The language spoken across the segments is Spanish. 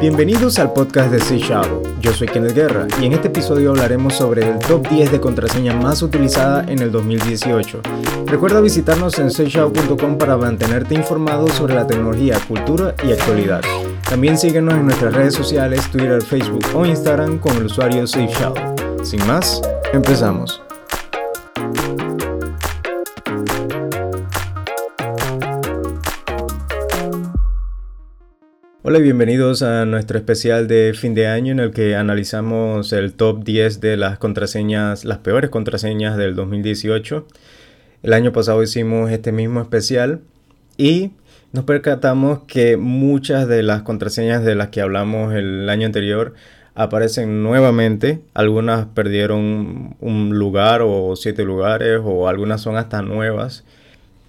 Bienvenidos al podcast de Say Yo soy Kenneth Guerra y en este episodio hablaremos sobre el top 10 de contraseña más utilizada en el 2018. Recuerda visitarnos en seyshow.com para mantenerte informado sobre la tecnología, cultura y actualidad. También síguenos en nuestras redes sociales, Twitter, Facebook o Instagram con el usuario SafeShow. Sin más, empezamos. Hola y bienvenidos a nuestro especial de fin de año en el que analizamos el top 10 de las contraseñas, las peores contraseñas del 2018. El año pasado hicimos este mismo especial y nos percatamos que muchas de las contraseñas de las que hablamos el año anterior aparecen nuevamente. Algunas perdieron un lugar o siete lugares o algunas son hasta nuevas.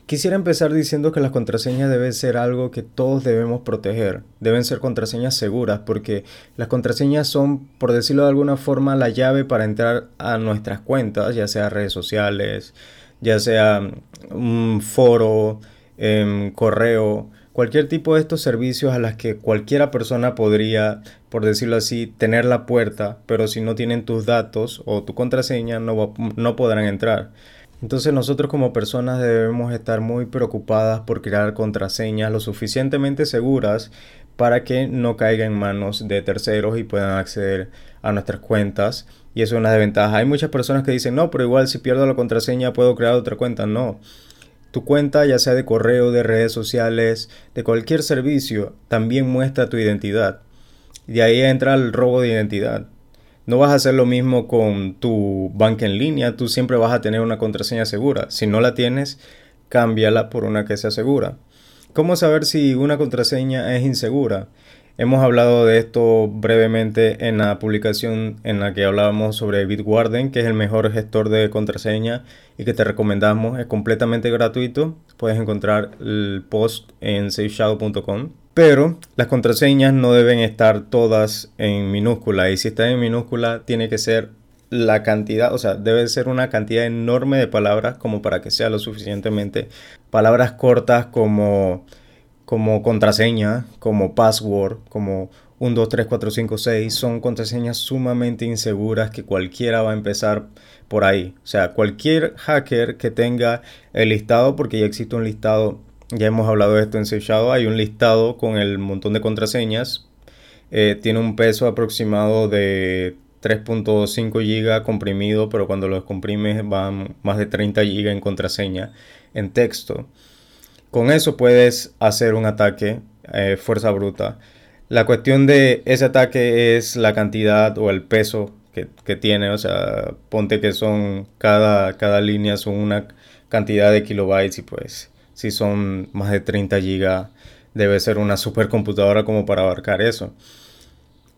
Quisiera empezar diciendo que las contraseñas deben ser algo que todos debemos proteger. Deben ser contraseñas seguras porque las contraseñas son, por decirlo de alguna forma, la llave para entrar a nuestras cuentas, ya sea redes sociales, ya sea un foro, em, correo, cualquier tipo de estos servicios a las que cualquiera persona podría, por decirlo así, tener la puerta, pero si no tienen tus datos o tu contraseña no, no podrán entrar. Entonces nosotros como personas debemos estar muy preocupadas por crear contraseñas lo suficientemente seguras para que no caiga en manos de terceros y puedan acceder a nuestras cuentas. Y eso es una desventaja. Hay muchas personas que dicen, no, pero igual si pierdo la contraseña puedo crear otra cuenta. No. Tu cuenta, ya sea de correo, de redes sociales, de cualquier servicio, también muestra tu identidad. De ahí entra el robo de identidad. No vas a hacer lo mismo con tu banca en línea, tú siempre vas a tener una contraseña segura. Si no la tienes, cámbiala por una que sea segura. ¿Cómo saber si una contraseña es insegura? Hemos hablado de esto brevemente en la publicación en la que hablábamos sobre Bitwarden, que es el mejor gestor de contraseña y que te recomendamos. Es completamente gratuito. Puedes encontrar el post en safeshadow.com. Pero las contraseñas no deben estar todas en minúscula y si están en minúscula tiene que ser la cantidad, o sea, debe ser una cantidad enorme de palabras como para que sea lo suficientemente palabras cortas como como contraseña, como password, como 1, 2, 3, 4, 5, 6, son contraseñas sumamente inseguras que cualquiera va a empezar por ahí. O sea, cualquier hacker que tenga el listado, porque ya existe un listado ya hemos hablado de esto en Seychado. Hay un listado con el montón de contraseñas. Eh, tiene un peso aproximado de 3.5 GB comprimido, pero cuando lo comprimes van más de 30 GB en contraseña en texto. Con eso puedes hacer un ataque eh, fuerza bruta. La cuestión de ese ataque es la cantidad o el peso que, que, tiene. O sea, ponte que son cada, cada línea son una cantidad de kilobytes y pues si son más de 30 GB, debe ser una supercomputadora como para abarcar eso.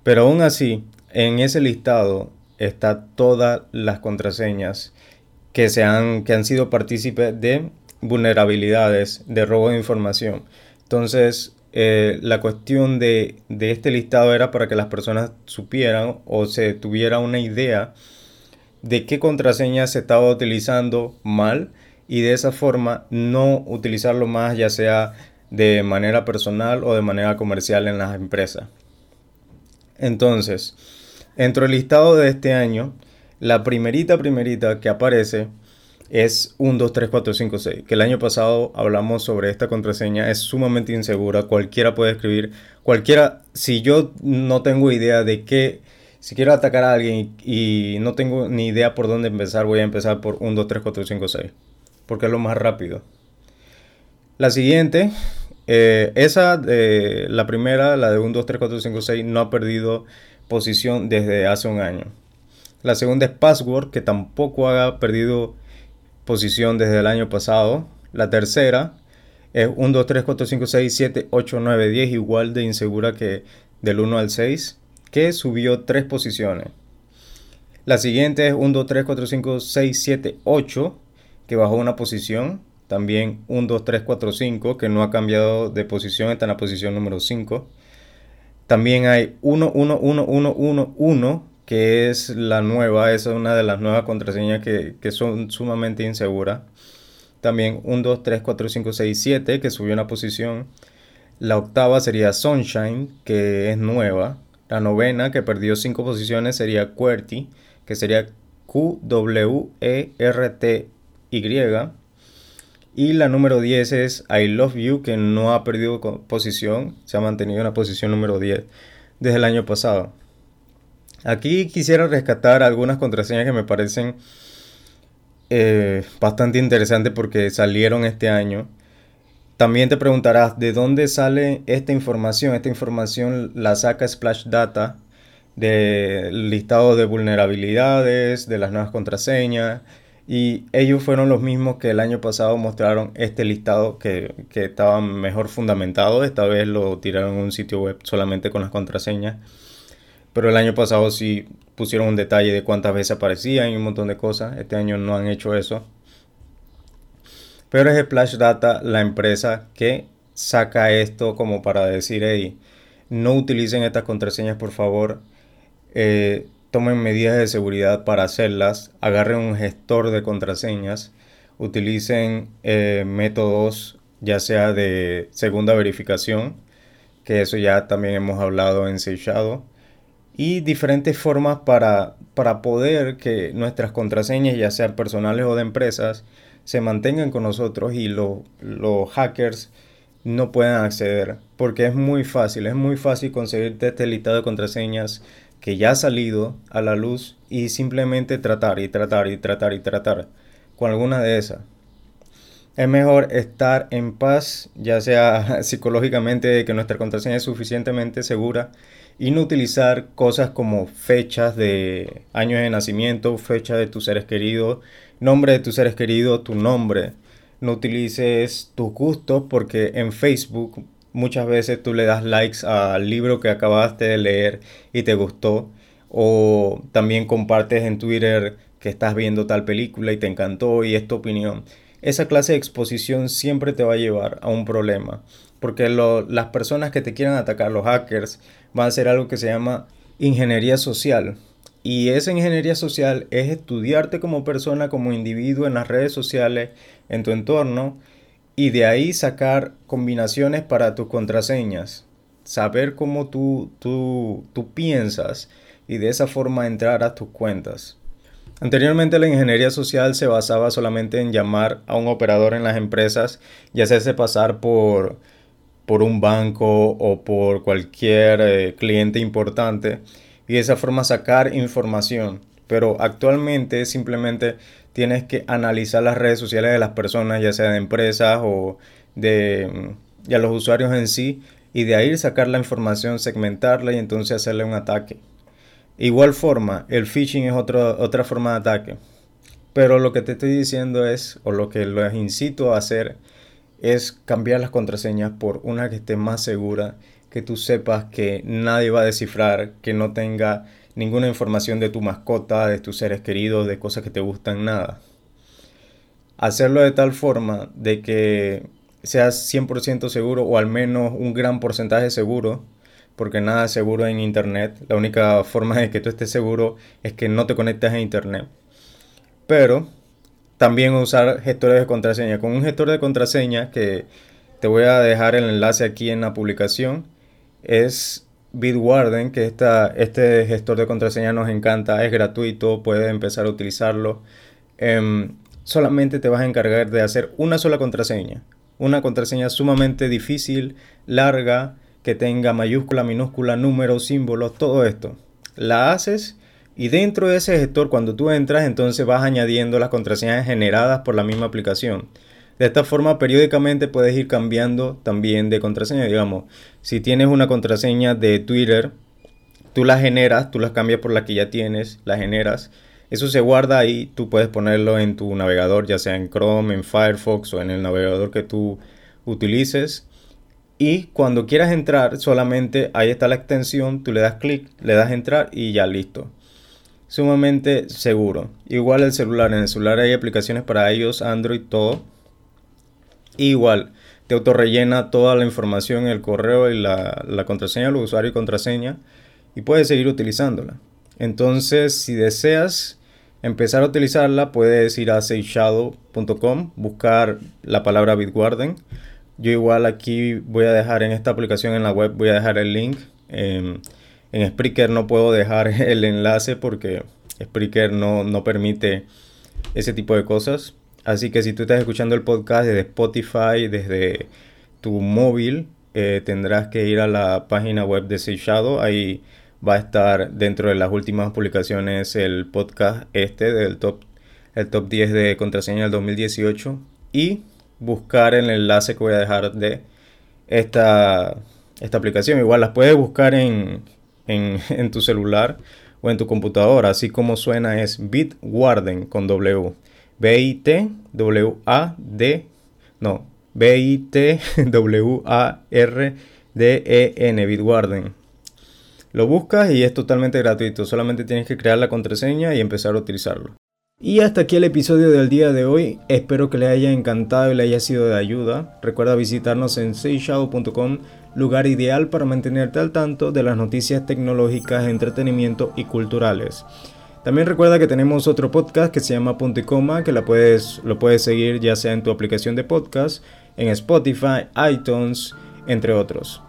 Pero aún así, en ese listado está todas las contraseñas que, se han, que han sido partícipes de vulnerabilidades, de robo de información. Entonces, eh, la cuestión de, de, este listado era para que las personas supieran o se tuviera una idea de qué contraseña se estaba utilizando mal y de esa forma no utilizarlo más ya sea de manera personal o de manera comercial en las empresas. Entonces, dentro del listado de este año, la primerita primerita que aparece es 1, 2, 3, 4, 5, 6. Que el año pasado hablamos sobre esta contraseña. Es sumamente insegura. Cualquiera puede escribir. Cualquiera, si yo no tengo idea de qué, si quiero atacar a alguien y, y no tengo ni idea por dónde empezar, voy a empezar por 1, 2, 3, 4, 5, 6 porque es lo más rápido. La siguiente, eh, esa, de la primera, la de 1, 2, 3, 4, 5, 6, no ha perdido posición desde hace un año. La segunda es Password, que tampoco ha perdido posición desde el año pasado. La tercera es 1, 2, 3, 4, 5, 6, 7, 8, 9, 10, igual de insegura que del 1 al 6, que subió 3 posiciones. La siguiente es 1, 2, 3, 4, 5, 6, 7, 8, que bajó una posición. También 1, 2, 3, 4, 5, que no ha cambiado de posición, está en la posición número 5. También hay 1, 1, 1, 1, 1, 1, que es la nueva, esa es una de las nuevas contraseñas que, que son sumamente inseguras. También 1, 2, 3, 4, 5, 6, 7, que subió una posición. La octava sería Sunshine, que es nueva. La novena, que perdió cinco posiciones, sería QWERTY, que sería Q-W-E-R-T-Y. Y la número 10 es I Love You, que no ha perdido posición, se ha mantenido en la posición número 10 desde el año pasado. Aquí quisiera rescatar algunas contraseñas que me parecen eh, bastante interesantes porque salieron este año. También te preguntarás de dónde sale esta información. Esta información la saca Splash Data del listado de vulnerabilidades, de las nuevas contraseñas. Y ellos fueron los mismos que el año pasado mostraron este listado que, que estaba mejor fundamentado. Esta vez lo tiraron en un sitio web solamente con las contraseñas. Pero el año pasado sí pusieron un detalle de cuántas veces aparecían y un montón de cosas. Este año no han hecho eso. Pero es Splash Data la empresa que saca esto como para decir, hey, no utilicen estas contraseñas por favor. Eh, tomen medidas de seguridad para hacerlas. Agarren un gestor de contraseñas. Utilicen eh, métodos ya sea de segunda verificación, que eso ya también hemos hablado en Seychado y diferentes formas para, para poder que nuestras contraseñas, ya sean personales o de empresas, se mantengan con nosotros y los hackers no puedan acceder. Porque es muy fácil, es muy fácil conseguirte este listado de contraseñas que ya ha salido a la luz y simplemente tratar y tratar y tratar y tratar con alguna de esas. Es mejor estar en paz, ya sea psicológicamente de que nuestra contraseña es suficientemente segura y no utilizar cosas como fechas de años de nacimiento, fecha de tus seres queridos, nombre de tus seres queridos, tu nombre. No utilices tus gustos porque en Facebook muchas veces tú le das likes al libro que acabaste de leer y te gustó. O también compartes en Twitter que estás viendo tal película y te encantó y es tu opinión. Esa clase de exposición siempre te va a llevar a un problema. Porque las personas que te quieran atacar, los hackers, van a hacer algo que se llama ingeniería social. Y esa ingeniería social es estudiarte como persona, como individuo en las redes sociales, en tu entorno, y de ahí sacar combinaciones para tus contraseñas. Saber cómo tú, tú, tú piensas y de esa forma entrar a tus cuentas. Anteriormente la ingeniería social se basaba solamente en llamar a un operador en las empresas y hacerse pasar por, por un banco o por cualquier eh, cliente importante y de esa forma sacar información. Pero actualmente simplemente tienes que analizar las redes sociales de las personas, ya sea de empresas o de ya los usuarios en sí, y de ahí sacar la información, segmentarla y entonces hacerle un ataque. Igual forma, el phishing es otra forma de ataque. Pero lo que te estoy diciendo es, o lo que les incito a hacer, es cambiar las contraseñas por una que esté más segura que tú sepas que nadie va a descifrar, que no tenga ninguna información de tu mascota, de tus seres queridos, de cosas que te gustan, nada. Hacerlo de tal forma de que seas 100% seguro o al menos un gran porcentaje seguro, porque nada es seguro en Internet. La única forma de que tú estés seguro es que no te conectes a Internet. Pero también usar gestores de contraseña. Con un gestor de contraseña que te voy a dejar el enlace aquí en la publicación es Bitwarden, que esta, este gestor de contraseña nos encanta, es gratuito, puedes empezar a utilizarlo. Em, solamente te vas a encargar de hacer una sola contraseña. Una contraseña sumamente difícil, larga, que tenga mayúscula, minúscula, números, símbolos, todo esto. La haces y dentro de ese gestor, cuando tú entras, entonces vas añadiendo las contraseñas generadas por la misma aplicación. De esta forma, periódicamente puedes ir cambiando también de contraseña. Digamos, si tienes una contraseña de Twitter, tú la generas, tú las cambias por la que ya tienes, la generas. Eso se guarda ahí, tú puedes ponerlo en tu navegador, ya sea en Chrome, en Firefox o en el navegador que tú utilices. Y cuando quieras entrar, solamente ahí está la extensión, tú le das clic, le das entrar y ya listo. Sumamente seguro. Igual el celular, en el celular hay aplicaciones para iOS, Android, todo igual, te autorrellena toda la información, el correo y la, contraseña del usuario y contraseña y puedes seguir utilizándola. Entonces, si deseas empezar a utilizarla, puedes ir a seishadow.com, buscar la palabra Bitwarden, Yo igual aquí voy a dejar en esta aplicación en la web, voy a dejar el link. en Spreaker no puedo dejar el enlace porque Spreaker no, no permite ese tipo de cosas. Así que si tú estás escuchando el podcast desde Spotify, desde tu móvil, eh, tendrás que ir a la página web de Safe Shadow. Ahí va a estar dentro de las últimas publicaciones el podcast este del top, el top 10 de contraseña del 2018. Y buscar el enlace que voy a dejar de esta, esta aplicación. Igual las puedes buscar en, en, en tu celular o en tu computadora. Así como suena es Bitwarden con W. B-I-T-W-A-D. No, B-I-T-W-A-R-D-E-N. Bitwarden. Lo buscas y es totalmente gratuito. Solamente tienes que crear la contraseña y empezar a utilizarlo. Y hasta aquí el episodio del día de hoy. Espero que le haya encantado y le haya sido de ayuda. Recuerda visitarnos en seishadow.com, lugar ideal para mantenerte al tanto de las noticias tecnológicas, entretenimiento y culturales. También recuerda que tenemos otro podcast que se llama Punto y Coma, que la puedes, lo puedes seguir ya sea en tu aplicación de podcast, en Spotify, iTunes, entre otros.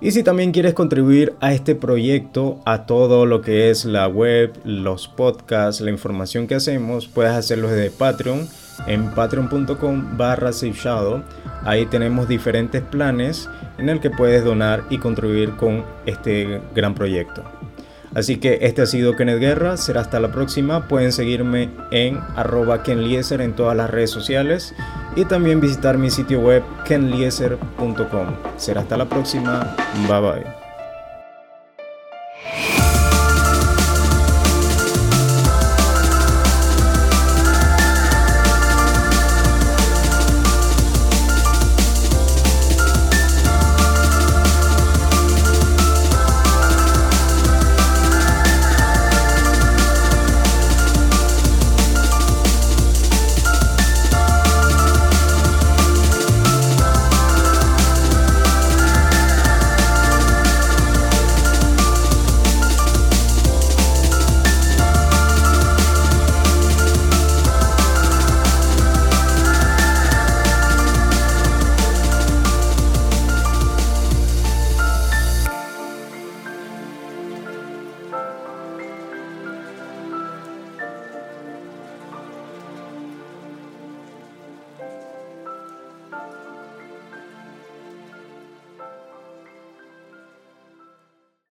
Y si también quieres contribuir a este proyecto, a todo lo que es la web, los podcasts, la información que hacemos, puedes hacerlo desde Patreon en patreon.com barra Ahí tenemos diferentes planes en el que puedes donar y contribuir con este gran proyecto. Así que este ha sido Kenneth Guerra, será hasta la próxima. Pueden seguirme en arroba kenlieser en todas las redes sociales y también visitar mi sitio web kenlieser.com. Será hasta la próxima, bye bye.